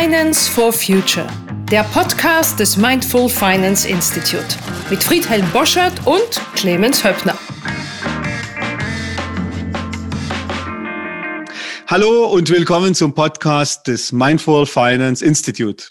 Finance for Future, der Podcast des Mindful Finance Institute mit Friedhelm Boschert und Clemens Höppner. Hallo und willkommen zum Podcast des Mindful Finance Institute.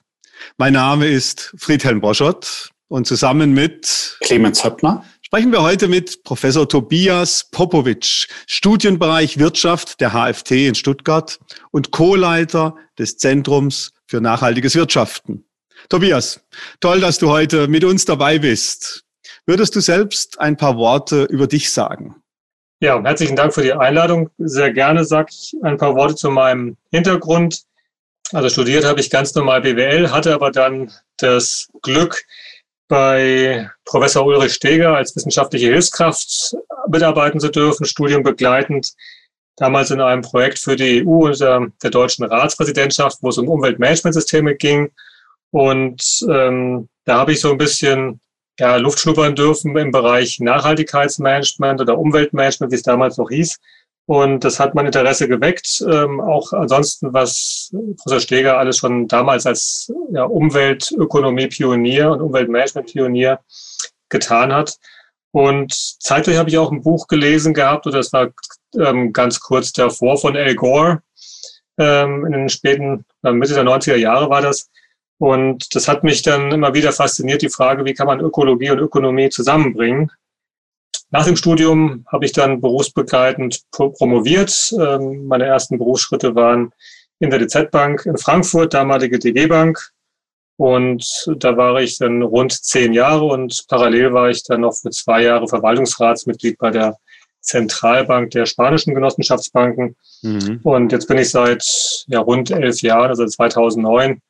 Mein Name ist Friedhelm Boschert und zusammen mit Clemens Höppner sprechen wir heute mit Professor Tobias Popovic, Studienbereich Wirtschaft der HFT in Stuttgart und Co-Leiter des Zentrums für nachhaltiges Wirtschaften. Tobias, toll, dass du heute mit uns dabei bist. Würdest du selbst ein paar Worte über dich sagen? Ja, herzlichen Dank für die Einladung. Sehr gerne sage ich ein paar Worte zu meinem Hintergrund. Also studiert habe ich ganz normal BWL, hatte aber dann das Glück, bei Professor Ulrich Steger als wissenschaftliche Hilfskraft mitarbeiten zu dürfen, Studium begleitend, damals in einem Projekt für die EU unter der deutschen Ratspräsidentschaft, wo es um Umweltmanagementsysteme ging. Und ähm, da habe ich so ein bisschen ja, Luft schnuppern dürfen im Bereich Nachhaltigkeitsmanagement oder Umweltmanagement, wie es damals noch hieß. Und das hat mein Interesse geweckt. Ähm, auch ansonsten, was Professor Steger alles schon damals als ja, Umweltökonomie-Pionier und Umweltmanagement-Pionier getan hat. Und zeitgleich habe ich auch ein Buch gelesen gehabt, oder das war ähm, ganz kurz davor von Al Gore, ähm, in den späten, äh, Mitte der 90er Jahre war das. Und das hat mich dann immer wieder fasziniert, die Frage, wie kann man Ökologie und Ökonomie zusammenbringen? Nach dem Studium habe ich dann berufsbegleitend promoviert. Ähm, meine ersten Berufsschritte waren in der DZ Bank in Frankfurt, damalige DG Bank. Und da war ich dann rund zehn Jahre und parallel war ich dann noch für zwei Jahre Verwaltungsratsmitglied bei der Zentralbank der spanischen Genossenschaftsbanken. Mhm. Und jetzt bin ich seit ja, rund elf Jahren, also 2009,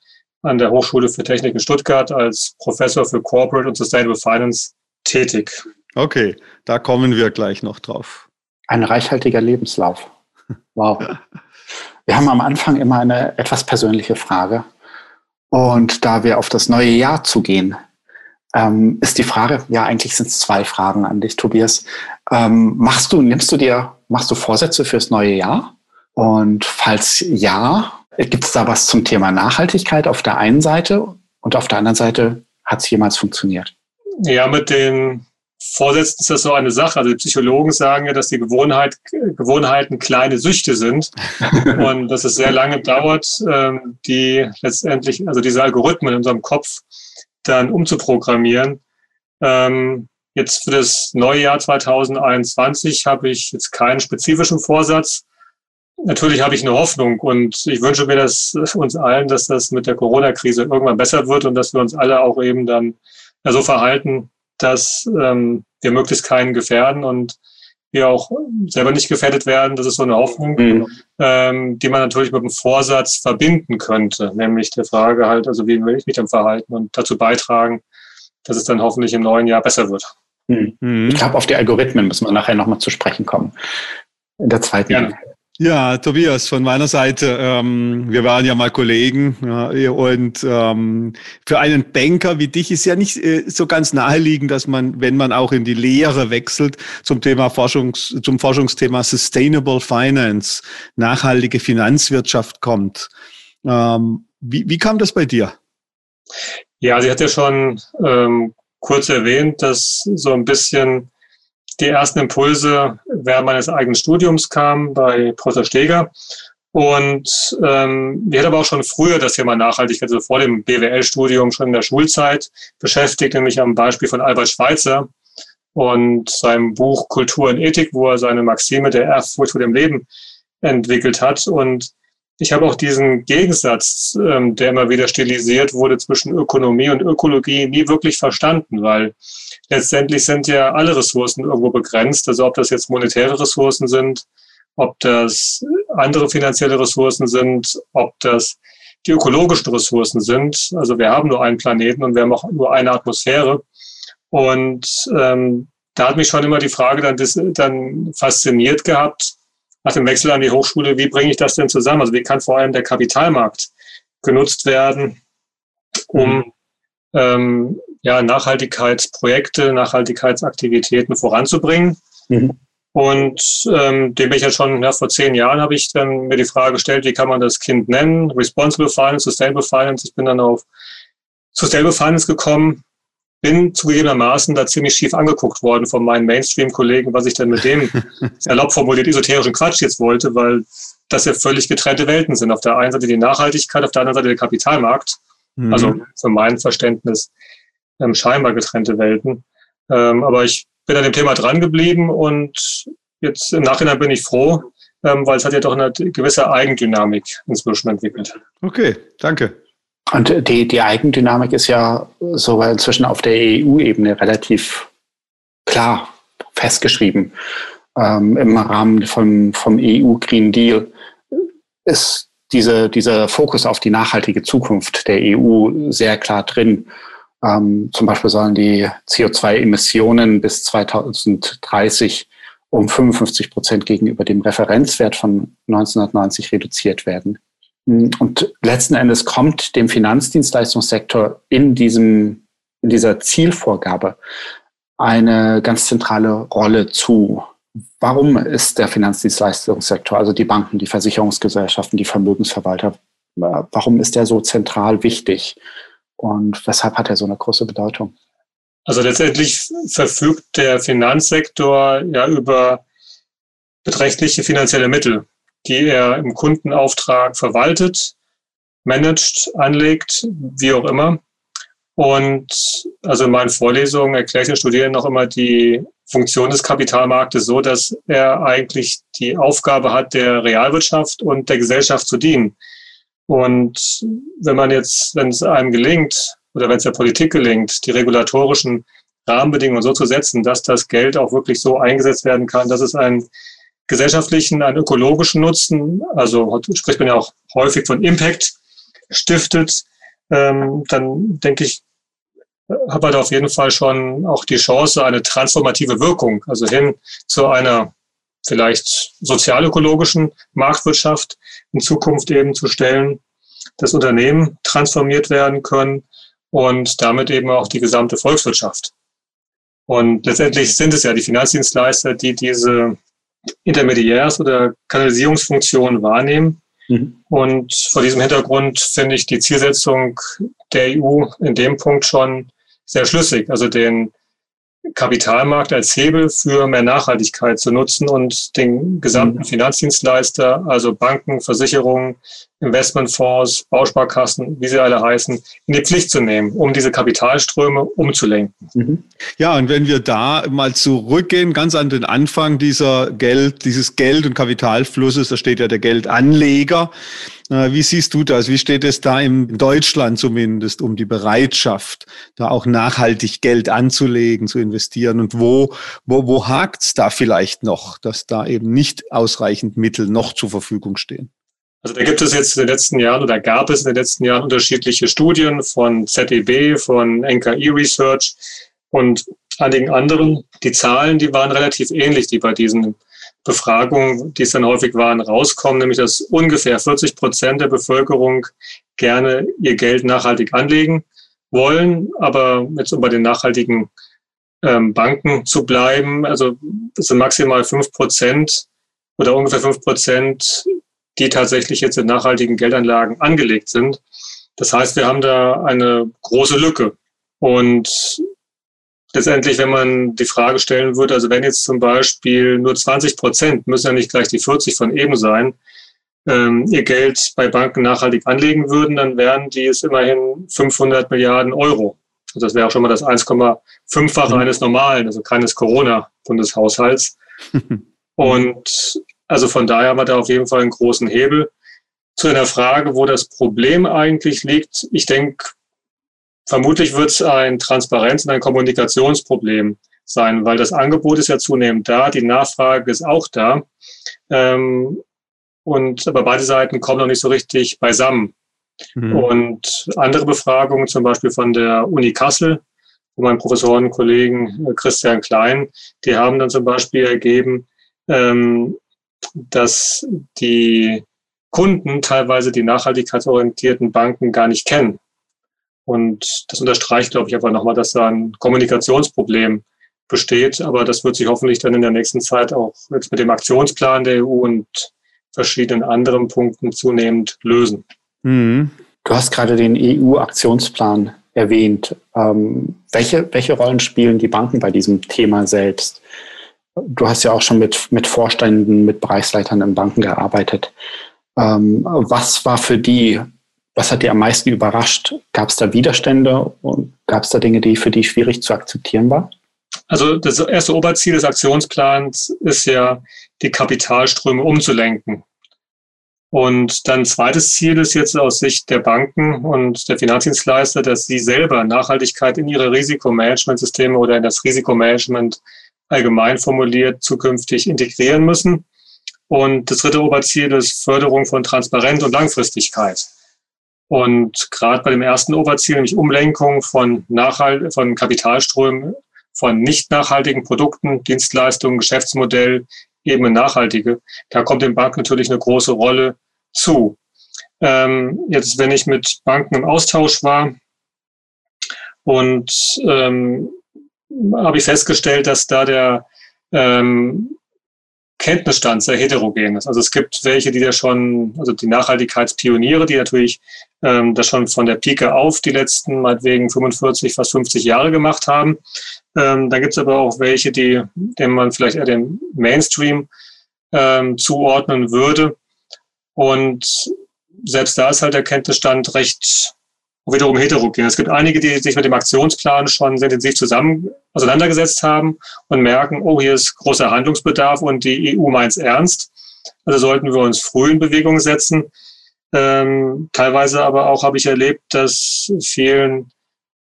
an der Hochschule für Technik in Stuttgart als Professor für Corporate und Sustainable Finance tätig. Okay, da kommen wir gleich noch drauf. Ein reichhaltiger Lebenslauf. Wow. Wir haben am Anfang immer eine etwas persönliche Frage. Und da wir auf das neue Jahr zugehen, ähm, ist die Frage, ja, eigentlich sind es zwei Fragen an dich, Tobias. Ähm, machst du, nimmst du dir, machst du Vorsätze fürs neue Jahr? Und falls ja, gibt es da was zum Thema Nachhaltigkeit auf der einen Seite und auf der anderen Seite hat es jemals funktioniert? Ja, mit den Vorsätzen ist das so eine Sache. Also die Psychologen sagen ja, dass die Gewohnheit, Gewohnheiten kleine Süchte sind und dass es sehr lange dauert, ähm, die letztendlich, also diese Algorithmen in unserem Kopf dann umzuprogrammieren. Ähm, jetzt für das neue Jahr 2021 habe ich jetzt keinen spezifischen Vorsatz. Natürlich habe ich eine Hoffnung und ich wünsche mir das uns allen, dass das mit der Corona-Krise irgendwann besser wird und dass wir uns alle auch eben dann so verhalten, dass ähm, wir möglichst keinen gefährden und wir auch selber nicht gefährdet werden. Das ist so eine Hoffnung, mhm. ähm, die man natürlich mit einem Vorsatz verbinden könnte, nämlich der Frage halt, also wie will ich mich dann verhalten und dazu beitragen, dass es dann hoffentlich im neuen Jahr besser wird. Mhm. Ich glaube, auf die Algorithmen müssen wir nachher nochmal zu sprechen kommen. In der zweiten. Ja. Ja, Tobias, von meiner Seite, ähm, wir waren ja mal Kollegen ja, und ähm, für einen Banker wie dich ist ja nicht äh, so ganz naheliegend, dass man, wenn man auch in die Lehre wechselt, zum Thema Forschungs, zum Forschungsthema Sustainable Finance, nachhaltige Finanzwirtschaft kommt. Ähm, wie, wie kam das bei dir? Ja, sie hat ja schon ähm, kurz erwähnt, dass so ein bisschen die ersten Impulse während meines eigenen Studiums kamen bei Professor Steger. Und ähm, wir hatten aber auch schon früher das Thema Nachhaltigkeit, also vor dem BWL-Studium, schon in der Schulzeit beschäftigt, nämlich am Beispiel von Albert Schweitzer und seinem Buch Kultur und Ethik, wo er seine Maxime der Ehrfurcht vor dem Leben entwickelt hat. Und ich habe auch diesen Gegensatz, ähm, der immer wieder stilisiert wurde zwischen Ökonomie und Ökologie, nie wirklich verstanden, weil letztendlich sind ja alle Ressourcen irgendwo begrenzt. Also ob das jetzt monetäre Ressourcen sind, ob das andere finanzielle Ressourcen sind, ob das die ökologischen Ressourcen sind. Also wir haben nur einen Planeten und wir haben auch nur eine Atmosphäre. Und ähm, da hat mich schon immer die Frage dann, dann fasziniert gehabt, nach dem Wechsel an die Hochschule, wie bringe ich das denn zusammen? Also wie kann vor allem der Kapitalmarkt genutzt werden, um mhm. ähm, ja, Nachhaltigkeitsprojekte, Nachhaltigkeitsaktivitäten voranzubringen. Mhm. Und ähm, dem bin ich ja schon, ja, vor zehn Jahren habe ich dann mir die Frage gestellt, wie kann man das Kind nennen? Responsible Finance, Sustainable Finance. Ich bin dann auf Sustainable Finance gekommen, bin zugegebenermaßen da ziemlich schief angeguckt worden von meinen Mainstream-Kollegen, was ich denn mit dem erlaubt formuliert esoterischen Quatsch jetzt wollte, weil das ja völlig getrennte Welten sind. Auf der einen Seite die Nachhaltigkeit, auf der anderen Seite der Kapitalmarkt. Mhm. Also für mein Verständnis ähm, scheinbar getrennte Welten. Ähm, aber ich bin an dem Thema dran geblieben und jetzt im Nachhinein bin ich froh, ähm, weil es hat ja doch eine gewisse Eigendynamik inzwischen entwickelt. Okay, danke. Und die, die Eigendynamik ist ja sogar inzwischen auf der EU-Ebene relativ klar festgeschrieben. Ähm, Im Rahmen vom, vom EU Green Deal ist diese, dieser Fokus auf die nachhaltige Zukunft der EU sehr klar drin. Ähm, zum Beispiel sollen die CO2-Emissionen bis 2030 um 55 Prozent gegenüber dem Referenzwert von 1990 reduziert werden. Und letzten Endes kommt dem Finanzdienstleistungssektor in diesem, in dieser Zielvorgabe eine ganz zentrale Rolle zu. Warum ist der Finanzdienstleistungssektor, also die Banken, die Versicherungsgesellschaften, die Vermögensverwalter, warum ist der so zentral wichtig? Und weshalb hat er so eine große Bedeutung? Also letztendlich verfügt der Finanzsektor ja über beträchtliche finanzielle Mittel, die er im Kundenauftrag verwaltet, managt, anlegt, wie auch immer. Und also in meinen Vorlesungen erkläre ich den Studierenden noch immer die Funktion des Kapitalmarktes so, dass er eigentlich die Aufgabe hat, der Realwirtschaft und der Gesellschaft zu dienen. Und wenn man jetzt, wenn es einem gelingt, oder wenn es der Politik gelingt, die regulatorischen Rahmenbedingungen so zu setzen, dass das Geld auch wirklich so eingesetzt werden kann, dass es einen gesellschaftlichen, einen ökologischen Nutzen, also spricht man ja auch häufig von Impact, stiftet, ähm, dann denke ich, hat man da auf jeden Fall schon auch die Chance, eine transformative Wirkung, also hin zu einer vielleicht sozialökologischen Marktwirtschaft in Zukunft eben zu stellen, dass Unternehmen transformiert werden können und damit eben auch die gesamte Volkswirtschaft. Und letztendlich sind es ja die Finanzdienstleister, die diese Intermediärs- oder Kanalisierungsfunktion wahrnehmen. Mhm. Und vor diesem Hintergrund finde ich die Zielsetzung der EU in dem Punkt schon sehr schlüssig. Also den Kapitalmarkt als Hebel für mehr Nachhaltigkeit zu nutzen und den gesamten mhm. Finanzdienstleister, also Banken, Versicherungen, Investmentfonds, Bausparkassen, wie sie alle heißen, in die Pflicht zu nehmen, um diese Kapitalströme umzulenken. Mhm. Ja, und wenn wir da mal zurückgehen, ganz an den Anfang dieser Geld, dieses Geld- und Kapitalflusses, da steht ja der Geldanleger. Wie siehst du das? Wie steht es da in Deutschland zumindest um die Bereitschaft, da auch nachhaltig Geld anzulegen, zu investieren? Und wo, wo, wo hakt es da vielleicht noch, dass da eben nicht ausreichend Mittel noch zur Verfügung stehen? Also da gibt es jetzt in den letzten Jahren oder gab es in den letzten Jahren unterschiedliche Studien von ZEB, von NKI Research und einigen anderen. Die Zahlen, die waren relativ ähnlich, die bei diesen Befragungen, die es dann häufig waren, rauskommen, nämlich dass ungefähr 40 Prozent der Bevölkerung gerne ihr Geld nachhaltig anlegen wollen, aber jetzt um bei den nachhaltigen ähm, Banken zu bleiben, also das sind maximal fünf Prozent oder ungefähr fünf Prozent, die tatsächlich jetzt in nachhaltigen Geldanlagen angelegt sind. Das heißt, wir haben da eine große Lücke. Und letztendlich, wenn man die Frage stellen würde, also wenn jetzt zum Beispiel nur 20 Prozent, müssen ja nicht gleich die 40 von eben sein, ähm, ihr Geld bei Banken nachhaltig anlegen würden, dann wären die es immerhin 500 Milliarden Euro. Also das wäre auch schon mal das 1,5-fache mhm. eines normalen, also keines Corona-Bundeshaushalts. Und also von daher haben wir da auf jeden Fall einen großen Hebel. Zu einer Frage, wo das Problem eigentlich liegt, ich denke, Vermutlich wird es ein Transparenz- und ein Kommunikationsproblem sein, weil das Angebot ist ja zunehmend da, die Nachfrage ist auch da. Ähm, und aber beide Seiten kommen noch nicht so richtig beisammen. Mhm. Und andere Befragungen, zum Beispiel von der Uni Kassel, von meinem Professorenkollegen äh, Christian Klein, die haben dann zum Beispiel ergeben, ähm, dass die Kunden teilweise die nachhaltigkeitsorientierten Banken gar nicht kennen. Und das unterstreicht, glaube ich, einfach nochmal, dass da ein Kommunikationsproblem besteht. Aber das wird sich hoffentlich dann in der nächsten Zeit auch jetzt mit dem Aktionsplan der EU und verschiedenen anderen Punkten zunehmend lösen. Mhm. Du hast gerade den EU-Aktionsplan erwähnt. Ähm, welche, welche Rollen spielen die Banken bei diesem Thema selbst? Du hast ja auch schon mit, mit Vorständen, mit Bereichsleitern in Banken gearbeitet. Ähm, was war für die, was hat dir am meisten überrascht? Gab es da Widerstände und gab es da Dinge, die für die schwierig zu akzeptieren waren? Also das erste Oberziel des Aktionsplans ist ja, die Kapitalströme umzulenken. Und dann zweites Ziel ist jetzt aus Sicht der Banken und der Finanzdienstleister, dass sie selber Nachhaltigkeit in ihre Risikomanagementsysteme oder in das Risikomanagement allgemein formuliert zukünftig integrieren müssen. Und das dritte Oberziel ist Förderung von Transparenz und Langfristigkeit. Und gerade bei dem ersten Oberziel, nämlich Umlenkung von, Nachhalt von Kapitalströmen, von nicht nachhaltigen Produkten, Dienstleistungen, Geschäftsmodell eben nachhaltige, da kommt den Banken natürlich eine große Rolle zu. Ähm, jetzt, wenn ich mit Banken im Austausch war und ähm, habe ich festgestellt, dass da der ähm, Kenntnisstand sehr heterogen ist. Also es gibt welche, die da schon, also die Nachhaltigkeitspioniere, die natürlich ähm, das schon von der Pike auf die letzten meinetwegen 45, fast 50 Jahre gemacht haben. Ähm, dann gibt es aber auch welche, die, dem man vielleicht eher den Mainstream ähm, zuordnen würde. Und selbst da ist halt der Kenntnisstand recht wiederum heterogen. Es gibt einige, die sich mit dem Aktionsplan schon sehr intensiv zusammen auseinandergesetzt haben und merken, oh, hier ist großer Handlungsbedarf und die EU meint es ernst. Also sollten wir uns früh in Bewegung setzen. Ähm, teilweise aber auch habe ich erlebt, dass vielen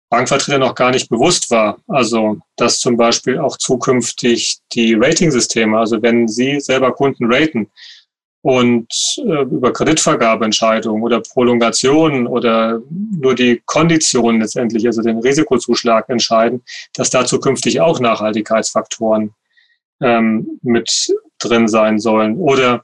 Bankvertretern noch gar nicht bewusst war. Also, dass zum Beispiel auch zukünftig die Ratingsysteme, also wenn Sie selber Kunden raten, und äh, über Kreditvergabeentscheidungen oder Prolongationen oder nur die Konditionen letztendlich, also den Risikozuschlag entscheiden, dass da zukünftig auch Nachhaltigkeitsfaktoren ähm, mit drin sein sollen. Oder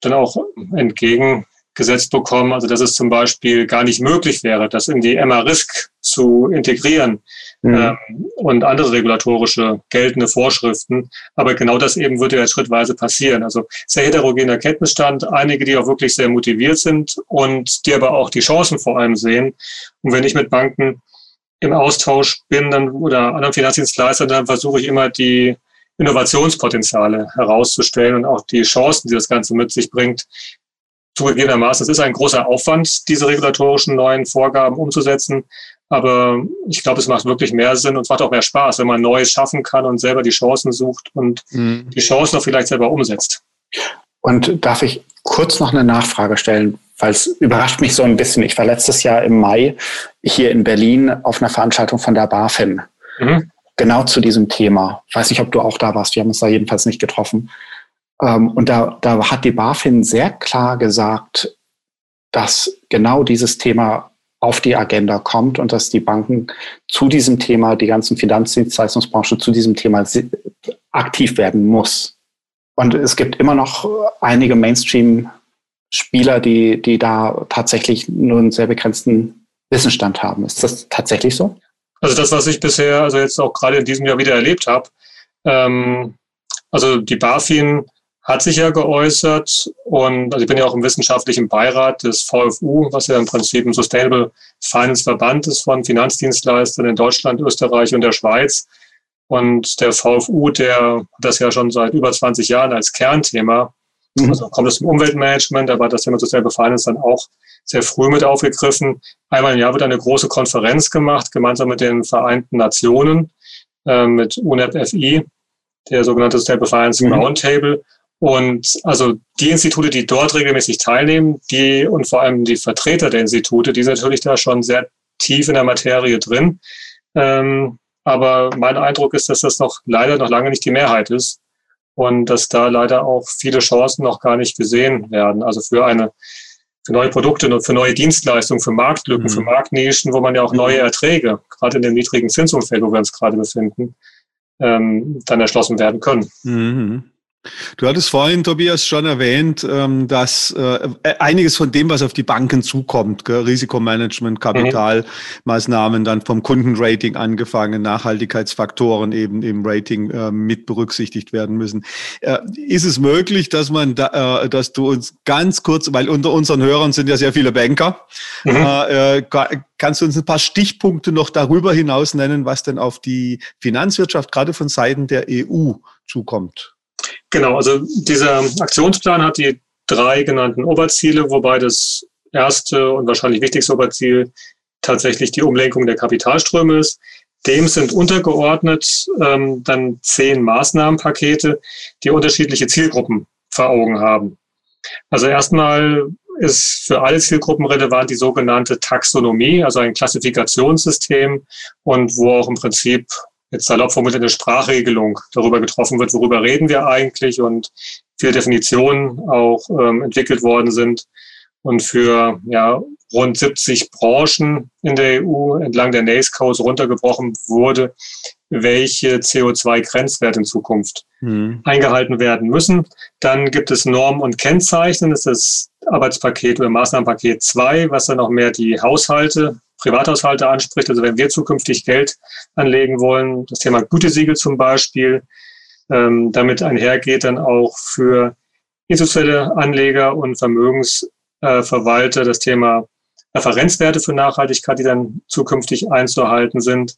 dann auch entgegengesetzt bekommen, also dass es zum Beispiel gar nicht möglich wäre, das in die MA-Risk zu integrieren, mhm. ähm, und andere regulatorische geltende Vorschriften. Aber genau das eben wird ja schrittweise passieren. Also sehr heterogener Kenntnisstand, einige, die auch wirklich sehr motiviert sind und die aber auch die Chancen vor allem sehen. Und wenn ich mit Banken im Austausch bin dann, oder anderen Finanzdienstleistern, dann versuche ich immer die Innovationspotenziale herauszustellen und auch die Chancen, die das Ganze mit sich bringt, zugegebenermaßen, es ist ein großer Aufwand, diese regulatorischen neuen Vorgaben umzusetzen. Aber ich glaube, es macht wirklich mehr Sinn und es macht auch mehr Spaß, wenn man Neues schaffen kann und selber die Chancen sucht und mhm. die Chancen auch vielleicht selber umsetzt. Und darf ich kurz noch eine Nachfrage stellen, weil es überrascht mich so ein bisschen. Ich war letztes Jahr im Mai hier in Berlin auf einer Veranstaltung von der BaFin. Mhm. Genau zu diesem Thema. Ich weiß nicht, ob du auch da warst. Wir haben uns da jedenfalls nicht getroffen. Ähm, und da, da hat die BaFin sehr klar gesagt, dass genau dieses Thema auf die Agenda kommt und dass die Banken zu diesem Thema, die ganzen Finanzdienstleistungsbranche zu diesem Thema aktiv werden muss. Und es gibt immer noch einige Mainstream-Spieler, die, die da tatsächlich nur einen sehr begrenzten Wissensstand haben. Ist das tatsächlich so? Also das, was ich bisher, also jetzt auch gerade in diesem Jahr wieder erlebt habe, ähm, also die BaFin hat sich ja geäußert und also ich bin ja auch im wissenschaftlichen Beirat des VFU, was ja im Prinzip ein Sustainable Finance Verband ist von Finanzdienstleistern in Deutschland, Österreich und der Schweiz. Und der VFU, der hat das ja schon seit über 20 Jahren als Kernthema. Mhm. Also kommt es zum Umweltmanagement, war das Thema Sustainable Finance dann auch sehr früh mit aufgegriffen. Einmal im Jahr wird eine große Konferenz gemacht, gemeinsam mit den Vereinten Nationen, äh, mit UNEP FI, der sogenannte Sustainable Finance mhm. Roundtable. Und also die Institute, die dort regelmäßig teilnehmen, die und vor allem die Vertreter der Institute, die sind natürlich da schon sehr tief in der Materie drin. Ähm, aber mein Eindruck ist, dass das noch leider noch lange nicht die Mehrheit ist und dass da leider auch viele Chancen noch gar nicht gesehen werden. Also für eine für neue Produkte und für neue Dienstleistungen, für Marktlücken, mhm. für Marktnischen, wo man ja auch neue Erträge, gerade in dem niedrigen Zinsumfeld, wo wir uns gerade befinden, ähm, dann erschlossen werden können. Mhm. Du hattest vorhin, Tobias, schon erwähnt, ähm, dass äh, einiges von dem, was auf die Banken zukommt, Risikomanagement, Kapitalmaßnahmen, dann vom Kundenrating angefangen, Nachhaltigkeitsfaktoren eben im Rating äh, mit berücksichtigt werden müssen. Äh, ist es möglich, dass man, da, dass du uns ganz kurz, weil unter unseren Hörern sind ja sehr viele Banker, mhm. kannst du uns ein paar Stichpunkte noch darüber hinaus nennen, was denn auf die Finanzwirtschaft gerade von Seiten der EU zukommt? Genau, also dieser Aktionsplan hat die drei genannten Oberziele, wobei das erste und wahrscheinlich wichtigste Oberziel tatsächlich die Umlenkung der Kapitalströme ist. Dem sind untergeordnet ähm, dann zehn Maßnahmenpakete, die unterschiedliche Zielgruppen vor Augen haben. Also erstmal ist für alle Zielgruppen relevant die sogenannte Taxonomie, also ein Klassifikationssystem und wo auch im Prinzip jetzt salopp formuliert eine Sprachregelung darüber getroffen wird, worüber reden wir eigentlich und viele Definitionen auch ähm, entwickelt worden sind und für ja, rund 70 Branchen in der EU entlang der NACE Coast runtergebrochen wurde, welche CO2-Grenzwerte in Zukunft mhm. eingehalten werden müssen. Dann gibt es Normen und Kennzeichnen, das ist das Arbeitspaket oder Maßnahmenpaket 2, was dann noch mehr die Haushalte Privathaushalte anspricht. Also wenn wir zukünftig Geld anlegen wollen, das Thema Gütesiegel zum Beispiel, ähm, damit einhergeht dann auch für institutionelle Anleger und Vermögensverwalter das Thema Referenzwerte für Nachhaltigkeit, die dann zukünftig einzuhalten sind.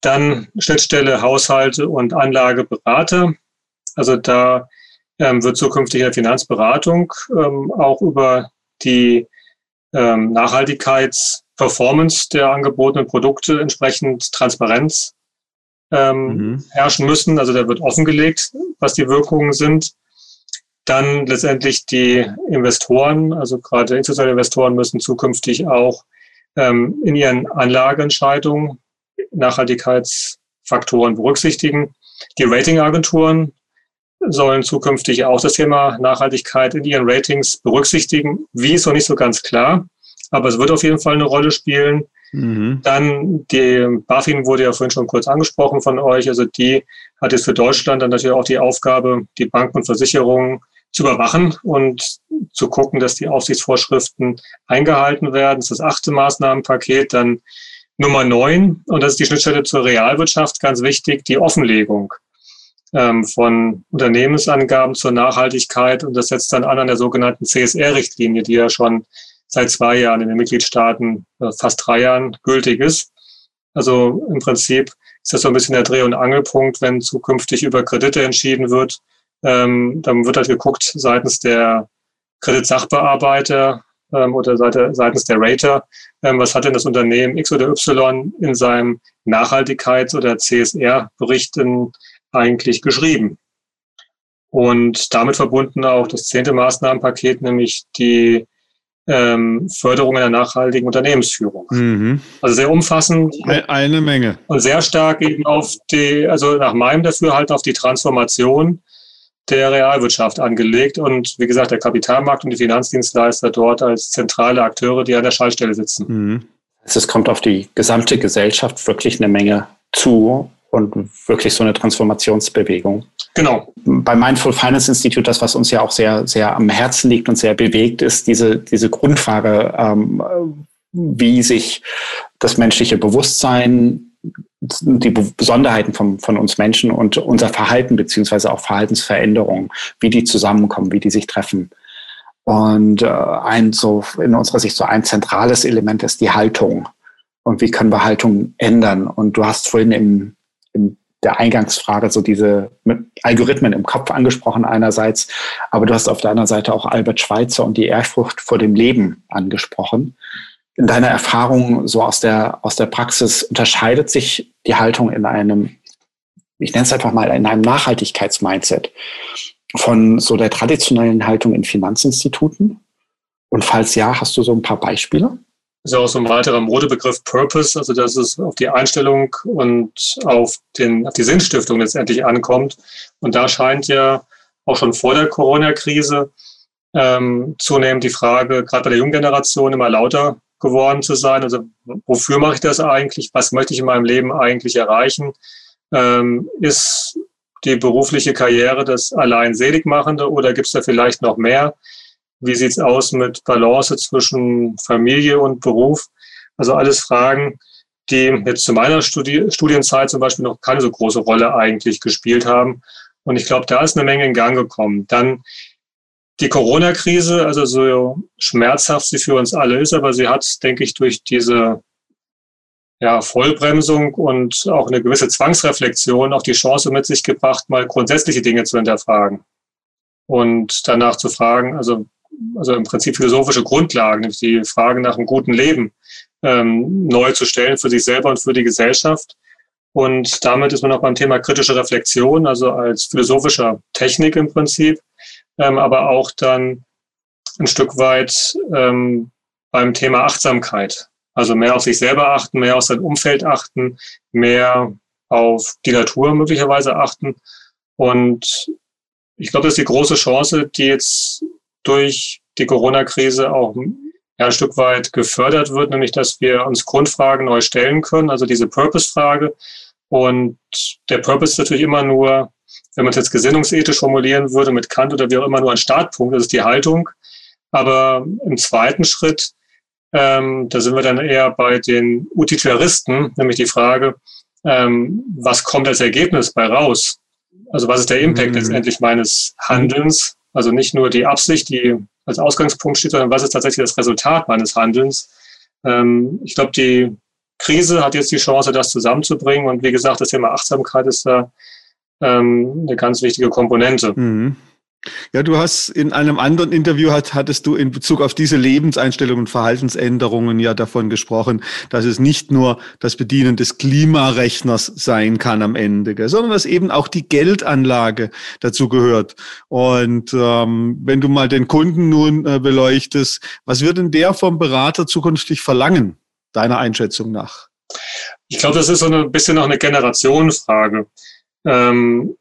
Dann Schnittstelle Haushalte und Anlageberater. Also da ähm, wird zukünftig in der Finanzberatung ähm, auch über die ähm, Nachhaltigkeits- Performance der angebotenen Produkte entsprechend Transparenz ähm, mhm. herrschen müssen. Also da wird offengelegt, was die Wirkungen sind. Dann letztendlich die Investoren, also gerade institutionelle Investoren müssen zukünftig auch ähm, in ihren Anlageentscheidungen Nachhaltigkeitsfaktoren berücksichtigen. Die Ratingagenturen sollen zukünftig auch das Thema Nachhaltigkeit in ihren Ratings berücksichtigen. Wie ist noch nicht so ganz klar aber es wird auf jeden Fall eine Rolle spielen. Mhm. Dann die BaFin wurde ja vorhin schon kurz angesprochen von euch. Also die hat jetzt für Deutschland dann natürlich auch die Aufgabe, die Banken und Versicherungen zu überwachen und zu gucken, dass die Aufsichtsvorschriften eingehalten werden. Das ist das achte Maßnahmenpaket. Dann Nummer neun, und das ist die Schnittstelle zur Realwirtschaft, ganz wichtig, die Offenlegung ähm, von Unternehmensangaben zur Nachhaltigkeit. Und das setzt dann an an der sogenannten CSR-Richtlinie, die ja schon seit zwei Jahren in den Mitgliedstaaten, äh, fast drei Jahren gültig ist. Also im Prinzip ist das so ein bisschen der Dreh- und Angelpunkt, wenn zukünftig über Kredite entschieden wird. Ähm, dann wird halt geguckt seitens der Kreditsachbearbeiter ähm, oder Seite, seitens der Rater, ähm, was hat denn das Unternehmen X oder Y in seinem Nachhaltigkeits- oder CSR-Bericht eigentlich geschrieben. Und damit verbunden auch das zehnte Maßnahmenpaket, nämlich die ähm, Förderung einer nachhaltigen Unternehmensführung. Mhm. Also sehr umfassend. Eine Menge. Und sehr stark eben auf die, also nach meinem Dafürhalten auf die Transformation der Realwirtschaft angelegt und wie gesagt, der Kapitalmarkt und die Finanzdienstleister dort als zentrale Akteure, die an der Schallstelle sitzen. Mhm. Es kommt auf die gesamte Gesellschaft wirklich eine Menge zu und wirklich so eine Transformationsbewegung. Genau. Bei Mindful Finance Institute, das, was uns ja auch sehr, sehr am Herzen liegt und sehr bewegt, ist diese, diese Grundfrage, ähm, wie sich das menschliche Bewusstsein, die Besonderheiten von, von uns Menschen und unser Verhalten beziehungsweise auch Verhaltensveränderungen, wie die zusammenkommen, wie die sich treffen. Und äh, ein so in unserer Sicht so ein zentrales Element ist die Haltung. Und wie können wir Haltung ändern? Und du hast vorhin im in der Eingangsfrage so diese Algorithmen im Kopf angesprochen einerseits, aber du hast auf der anderen Seite auch Albert Schweitzer und die Ehrfurcht vor dem Leben angesprochen. In deiner Erfahrung so aus der, aus der Praxis unterscheidet sich die Haltung in einem, ich nenne es einfach mal, in einem Nachhaltigkeitsmindset von so der traditionellen Haltung in Finanzinstituten? Und falls ja, hast du so ein paar Beispiele? Ist ja auch so ein weiterer Modebegriff Purpose, also dass es auf die Einstellung und auf, den, auf die Sinnstiftung letztendlich ankommt. Und da scheint ja auch schon vor der Corona-Krise ähm, zunehmend die Frage, gerade bei der jungen Generation, immer lauter geworden zu sein. Also wofür mache ich das eigentlich? Was möchte ich in meinem Leben eigentlich erreichen? Ähm, ist die berufliche Karriere das allein Seligmachende oder gibt es da vielleicht noch mehr? Wie sieht es aus mit Balance zwischen Familie und Beruf? Also alles Fragen, die jetzt zu meiner Studi Studienzeit zum Beispiel noch keine so große Rolle eigentlich gespielt haben. Und ich glaube, da ist eine Menge in Gang gekommen. Dann die Corona-Krise, also so schmerzhaft sie für uns alle ist, aber sie hat, denke ich, durch diese ja, Vollbremsung und auch eine gewisse Zwangsreflexion auch die Chance mit sich gebracht, mal grundsätzliche Dinge zu hinterfragen und danach zu fragen, also, also im Prinzip philosophische Grundlagen, nämlich die Frage nach einem guten Leben ähm, neu zu stellen für sich selber und für die Gesellschaft. Und damit ist man auch beim Thema kritische Reflexion, also als philosophischer Technik im Prinzip, ähm, aber auch dann ein Stück weit ähm, beim Thema Achtsamkeit. Also mehr auf sich selber achten, mehr auf sein Umfeld achten, mehr auf die Natur möglicherweise achten. Und ich glaube, das ist die große Chance, die jetzt durch die Corona-Krise auch ein Stück weit gefördert wird, nämlich dass wir uns Grundfragen neu stellen können, also diese Purpose-Frage. Und der Purpose ist natürlich immer nur, wenn man es jetzt gesinnungsethisch formulieren würde, mit Kant oder wie auch immer, nur ein Startpunkt, das ist die Haltung. Aber im zweiten Schritt ähm, da sind wir dann eher bei den Utilitaristen, nämlich die Frage, ähm, was kommt als Ergebnis bei raus? Also was ist der Impact mhm. letztendlich meines Handelns? Also nicht nur die Absicht, die als Ausgangspunkt steht, sondern was ist tatsächlich das Resultat meines Handelns? Ähm, ich glaube, die Krise hat jetzt die Chance, das zusammenzubringen. Und wie gesagt, das Thema Achtsamkeit ist da ähm, eine ganz wichtige Komponente. Mhm. Ja, du hast in einem anderen Interview hat, hattest du in Bezug auf diese Lebenseinstellungen und Verhaltensänderungen ja davon gesprochen, dass es nicht nur das Bedienen des Klimarechners sein kann am Ende, gell, sondern dass eben auch die Geldanlage dazu gehört. Und ähm, wenn du mal den Kunden nun äh, beleuchtest, was wird denn der vom Berater zukünftig verlangen, deiner Einschätzung nach? Ich glaube, das ist so ein bisschen noch eine Generationenfrage. Ähm,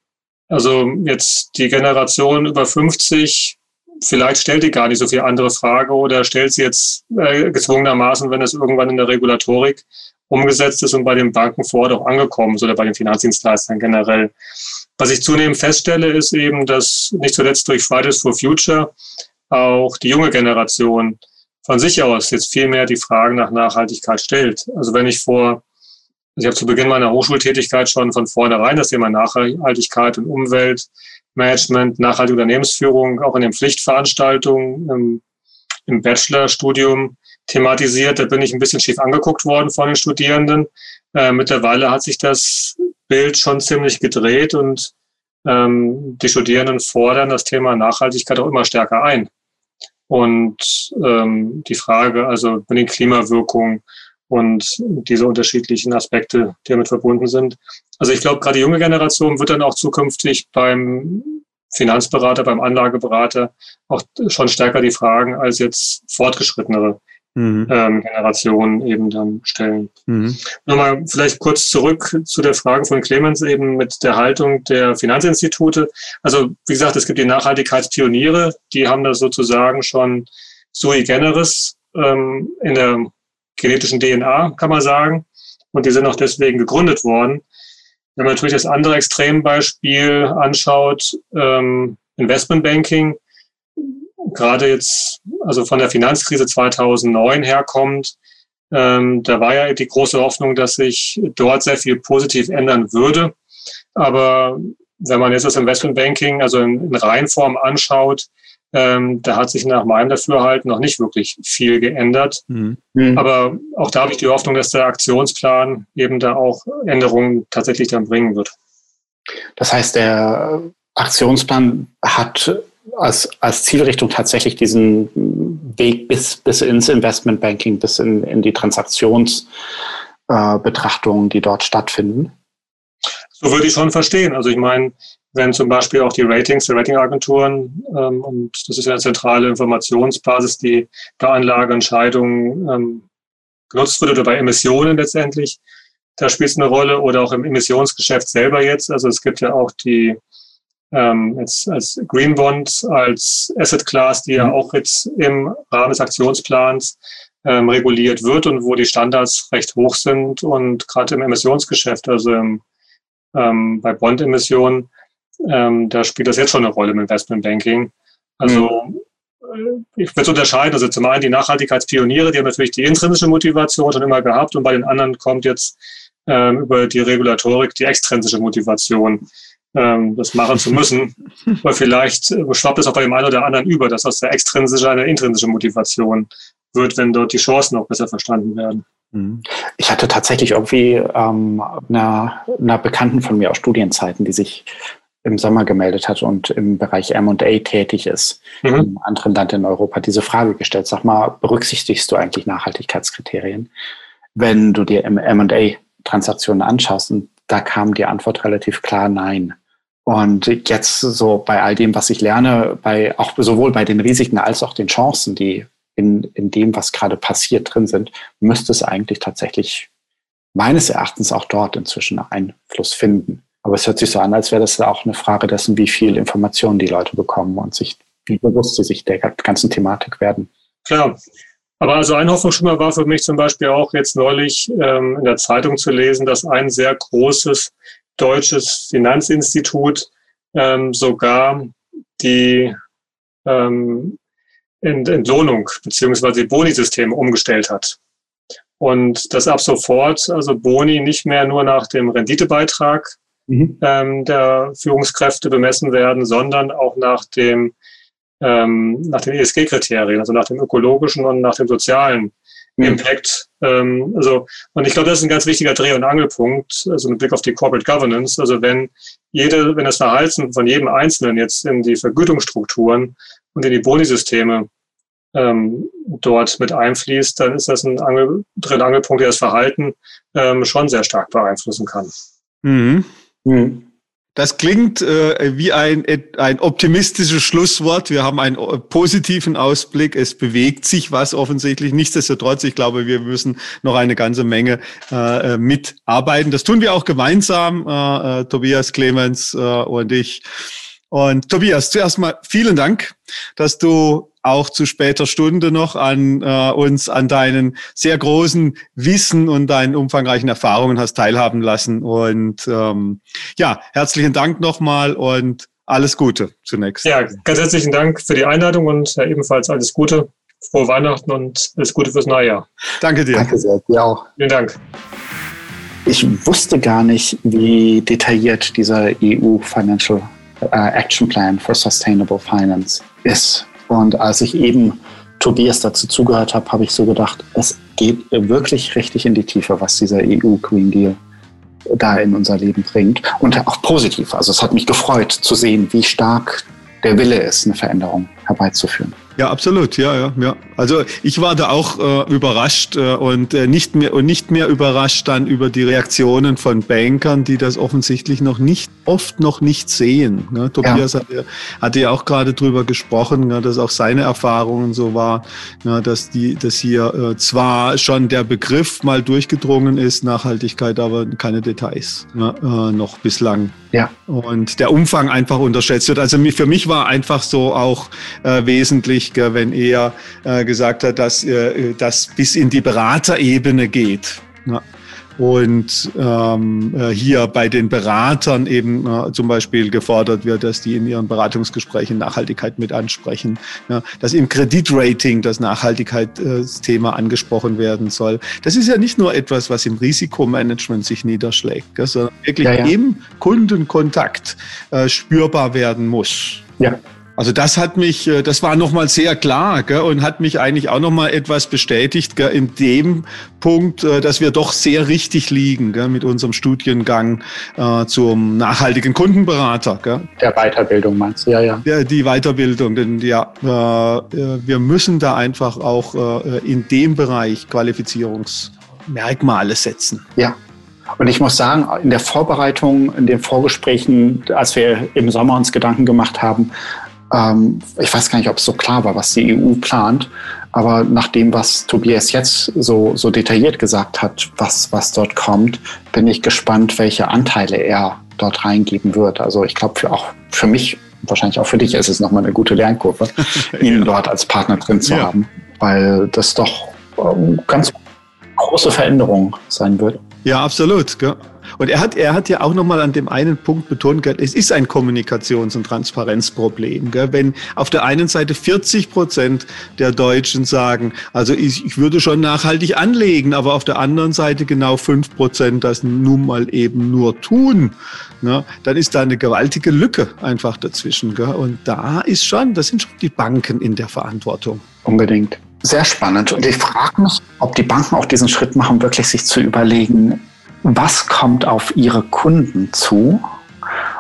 also jetzt die Generation über 50, vielleicht stellt die gar nicht so viel andere Frage oder stellt sie jetzt äh, gezwungenermaßen, wenn es irgendwann in der Regulatorik umgesetzt ist und bei den Banken vor Ort auch angekommen ist oder bei den Finanzdienstleistern generell. Was ich zunehmend feststelle, ist eben, dass nicht zuletzt durch Fridays for Future auch die junge Generation von sich aus jetzt viel mehr die Fragen nach Nachhaltigkeit stellt. Also wenn ich vor ich habe zu Beginn meiner Hochschultätigkeit schon von vornherein das Thema Nachhaltigkeit und Umweltmanagement, nachhaltige Unternehmensführung auch in den Pflichtveranstaltungen im, im Bachelorstudium thematisiert. Da bin ich ein bisschen schief angeguckt worden von den Studierenden. Äh, mittlerweile hat sich das Bild schon ziemlich gedreht und ähm, die Studierenden fordern das Thema Nachhaltigkeit auch immer stärker ein. Und ähm, die Frage, also mit den Klimawirkungen, und diese unterschiedlichen Aspekte, die damit verbunden sind. Also ich glaube, gerade die junge Generation wird dann auch zukünftig beim Finanzberater, beim Anlageberater auch schon stärker die Fragen als jetzt fortgeschrittenere mhm. ähm, Generationen eben dann stellen. Mhm. Nochmal vielleicht kurz zurück zu der Frage von Clemens eben mit der Haltung der Finanzinstitute. Also wie gesagt, es gibt die Nachhaltigkeitspioniere, die haben das sozusagen schon sui generis ähm, in der genetischen DNA, kann man sagen. Und die sind auch deswegen gegründet worden. Wenn man natürlich das andere Extrembeispiel anschaut, ähm, Investmentbanking, gerade jetzt, also von der Finanzkrise 2009 herkommt, ähm, da war ja die große Hoffnung, dass sich dort sehr viel positiv ändern würde. Aber wenn man jetzt das Investmentbanking, also in, in Reihenform anschaut, ähm, da hat sich nach meinem Dafürhalten noch nicht wirklich viel geändert. Mhm. mhm. Aber auch da habe ich die Hoffnung, dass der Aktionsplan eben da auch Änderungen tatsächlich dann bringen wird. Das heißt, der Aktionsplan hat als, als Zielrichtung tatsächlich diesen Weg bis, bis ins Investmentbanking, bis in, in die Transaktionsbetrachtungen, äh, die dort stattfinden. So würde ich schon verstehen. Also ich meine, wenn zum Beispiel auch die Ratings der Ratingagenturen, ähm, und das ist ja eine zentrale Informationsbasis, die bei Anlageentscheidungen ähm, genutzt wird oder bei Emissionen letztendlich, da spielt es eine Rolle oder auch im Emissionsgeschäft selber jetzt. Also es gibt ja auch die ähm, jetzt als Green Bond, als Asset Class, die ja mhm. auch jetzt im Rahmen des Aktionsplans ähm, reguliert wird und wo die Standards recht hoch sind und gerade im Emissionsgeschäft, also im, ähm, bei Bond-Emissionen, ähm, da spielt das jetzt schon eine Rolle im Investmentbanking. Also mhm. ich würde unterscheiden. Also zum einen die Nachhaltigkeitspioniere, die haben natürlich die intrinsische Motivation schon immer gehabt und bei den anderen kommt jetzt ähm, über die Regulatorik die extrinsische Motivation ähm, das machen zu müssen. Weil vielleicht äh, schwappt es auch bei dem einen oder anderen über, dass aus der extrinsische eine intrinsische Motivation wird, wenn dort die Chancen auch besser verstanden werden. Mhm. Ich hatte tatsächlich irgendwie ähm, einer, einer Bekannten von mir aus Studienzeiten, die sich im Sommer gemeldet hat und im Bereich M&A tätig ist, mhm. im anderen Land in Europa, diese Frage gestellt. Sag mal, berücksichtigst du eigentlich Nachhaltigkeitskriterien, wenn du dir M&A-Transaktionen anschaust? Und da kam die Antwort relativ klar, nein. Und jetzt so bei all dem, was ich lerne, bei auch sowohl bei den Risiken als auch den Chancen, die in, in dem, was gerade passiert, drin sind, müsste es eigentlich tatsächlich meines Erachtens auch dort inzwischen Einfluss finden. Aber es hört sich so an, als wäre das auch eine Frage dessen, wie viel Informationen die Leute bekommen und sich, wie bewusst sie sich der ganzen Thematik werden. Klar. Aber also ein Hoffnungsschimmer war für mich zum Beispiel auch jetzt neulich ähm, in der Zeitung zu lesen, dass ein sehr großes deutsches Finanzinstitut ähm, sogar die ähm, Entlohnung beziehungsweise Boni-Systeme umgestellt hat. Und dass ab sofort also Boni nicht mehr nur nach dem Renditebeitrag mhm. ähm, der Führungskräfte bemessen werden, sondern auch nach dem ähm, nach den ESG-Kriterien, also nach dem ökologischen und nach dem sozialen mhm. Impact. Ähm, also, und ich glaube, das ist ein ganz wichtiger Dreh- und Angelpunkt, also mit Blick auf die Corporate Governance. Also wenn jede, wenn das Verhalten von jedem Einzelnen jetzt in die Vergütungsstrukturen und in die Bonisysteme ähm, dort mit einfließt, dann ist das ein Angel, Angelpunkt, der das Verhalten ähm, schon sehr stark beeinflussen kann. Mhm. Mhm. Das klingt äh, wie ein, ein optimistisches Schlusswort. Wir haben einen positiven Ausblick. Es bewegt sich was offensichtlich. Nichtsdestotrotz, ich glaube, wir müssen noch eine ganze Menge äh, mitarbeiten. Das tun wir auch gemeinsam, äh, äh, Tobias Clemens äh, und ich. Und Tobias, zuerst mal vielen Dank, dass du auch zu später Stunde noch an äh, uns an deinen sehr großen Wissen und deinen umfangreichen Erfahrungen hast teilhaben lassen. Und ähm, ja, herzlichen Dank nochmal und alles Gute zunächst. Ja, ganz herzlichen Dank für die Einladung und ja, ebenfalls alles Gute. Frohe Weihnachten und alles Gute fürs neue Jahr. Danke dir. Danke sehr. Dir auch. Vielen Dank. Ich wusste gar nicht, wie detailliert dieser EU Financial uh, Action Plan for Sustainable Finance ist. Und als ich eben Tobias dazu zugehört habe, habe ich so gedacht, es geht wirklich richtig in die Tiefe, was dieser EU Green Deal da in unser Leben bringt. Und auch positiv. Also es hat mich gefreut zu sehen, wie stark der Wille ist, eine Veränderung herbeizuführen. Ja, absolut, ja, ja, ja. Also ich war da auch äh, überrascht äh, und äh, nicht mehr und nicht mehr überrascht dann über die Reaktionen von Bankern, die das offensichtlich noch nicht oft noch nicht sehen. Ne? Tobias ja. Hatte, hatte ja auch gerade drüber gesprochen, ne, dass auch seine Erfahrungen so war, ne, dass die, dass hier äh, zwar schon der Begriff mal durchgedrungen ist, Nachhaltigkeit, aber keine Details ne, äh, noch bislang. Ja. Und der Umfang einfach unterschätzt wird. Also für mich war einfach so auch äh, wesentlich, wenn er äh, gesagt hat, dass äh, das bis in die Beraterebene geht. Und ähm, äh, hier bei den Beratern eben äh, zum Beispiel gefordert wird, dass die in ihren Beratungsgesprächen Nachhaltigkeit mit ansprechen, ja, dass im Kreditrating das Nachhaltigkeitsthema angesprochen werden soll. Das ist ja nicht nur etwas, was im Risikomanagement sich niederschlägt, gell, sondern wirklich ja, ja. im Kundenkontakt äh, spürbar werden muss. Ja. Also das hat mich, äh, das war nochmal sehr klar gell, und hat mich eigentlich auch nochmal etwas bestätigt gell, in dem Punkt, äh, dass wir doch sehr richtig liegen gell, mit unserem Studiengang äh, zum nachhaltigen Kundenberater. Gell. Der Weiterbildung meinst du, ja, ja. Der, die Weiterbildung, denn ja, äh, äh wir müssen da einfach auch äh, in dem Bereich Qualifizierungsmerkmale setzen. Ja, und ich muss sagen, in der Vorbereitung, in den Vorgesprächen, als wir im Sommer uns Gedanken gemacht haben, ähm, ich weiß gar nicht, ob es so klar war, was die EU plant, aber nach dem, was Tobias jetzt so, so detailliert gesagt hat, was, was dort kommt, bin ich gespannt, welche Anteile er dort reingeben wird. Also ich glaube, für, auch für mich, wahrscheinlich auch für dich, ist es nochmal eine gute Lernkurve, ihn ja. dort als Partner drin zu ja. haben, weil das doch ähm, ganz große Veränderung sein wird. Ja, absolut. Gell? Und er hat, er hat ja auch nochmal an dem einen Punkt betont, es ist ein Kommunikations- und Transparenzproblem. Gell? Wenn auf der einen Seite 40 Prozent der Deutschen sagen, also ich, ich würde schon nachhaltig anlegen, aber auf der anderen Seite genau fünf Prozent das nun mal eben nur tun, ne? dann ist da eine gewaltige Lücke einfach dazwischen. Gell? Und da ist schon, das sind schon die Banken in der Verantwortung. Unbedingt. Sehr spannend. Und ich frage mich, ob die Banken auch diesen Schritt machen, wirklich sich zu überlegen, was kommt auf ihre Kunden zu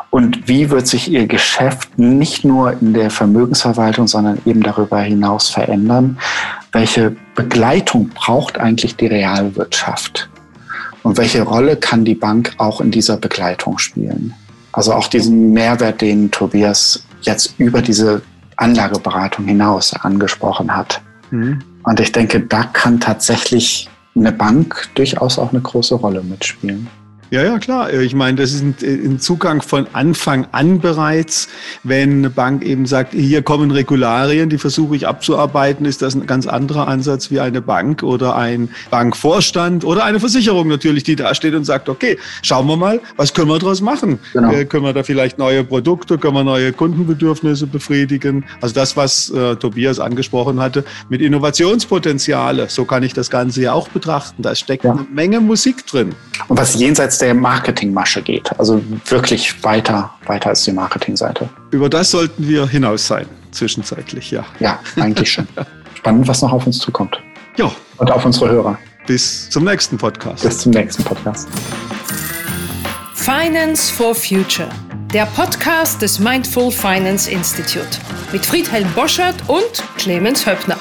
und wie wird sich ihr Geschäft nicht nur in der Vermögensverwaltung, sondern eben darüber hinaus verändern? Welche Begleitung braucht eigentlich die Realwirtschaft? Und welche Rolle kann die Bank auch in dieser Begleitung spielen? Also auch diesen Mehrwert, den Tobias jetzt über diese Anlageberatung hinaus angesprochen hat. Mhm. Und ich denke, da kann tatsächlich eine Bank durchaus auch eine große Rolle mitspielen. Ja, ja, klar. Ich meine, das ist ein, Zugang von Anfang an bereits. Wenn eine Bank eben sagt, hier kommen Regularien, die versuche ich abzuarbeiten, ist das ein ganz anderer Ansatz wie eine Bank oder ein Bankvorstand oder eine Versicherung natürlich, die da steht und sagt, okay, schauen wir mal, was können wir daraus machen? Genau. Äh, können wir da vielleicht neue Produkte, können wir neue Kundenbedürfnisse befriedigen? Also das, was äh, Tobias angesprochen hatte, mit Innovationspotenziale, so kann ich das Ganze ja auch betrachten. Da steckt ja. eine Menge Musik drin. Und was jenseits der Marketingmasche geht. Also wirklich weiter, weiter als die Marketingseite. Über das sollten wir hinaus sein, zwischenzeitlich, ja. Ja, eigentlich schon. Spannend, was noch auf uns zukommt. Ja. Und auf unsere Hörer. Bis zum nächsten Podcast. Bis zum nächsten Podcast. Finance for Future, der Podcast des Mindful Finance Institute mit Friedhelm Boschert und Clemens Höppner.